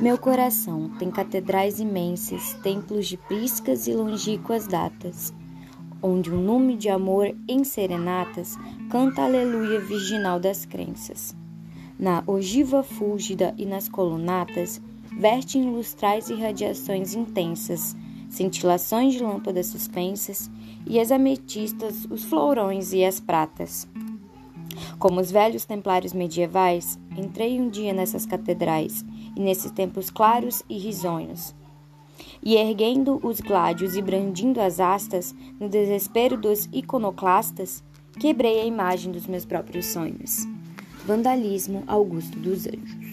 Meu coração tem catedrais imensas, templos de priscas e longínquas datas, onde um nume de amor em serenatas canta aleluia virginal das crenças. Na ogiva fúlgida e nas colunatas vertem lustrais e radiações intensas, cintilações de lâmpadas suspensas e as ametistas, os florões e as pratas. Como os velhos templários medievais, entrei um dia nessas catedrais e nesses templos claros e risonhos. E erguendo os gládios e brandindo as astas, no desespero dos iconoclastas, quebrei a imagem dos meus próprios sonhos. Vandalismo Augusto dos Anjos.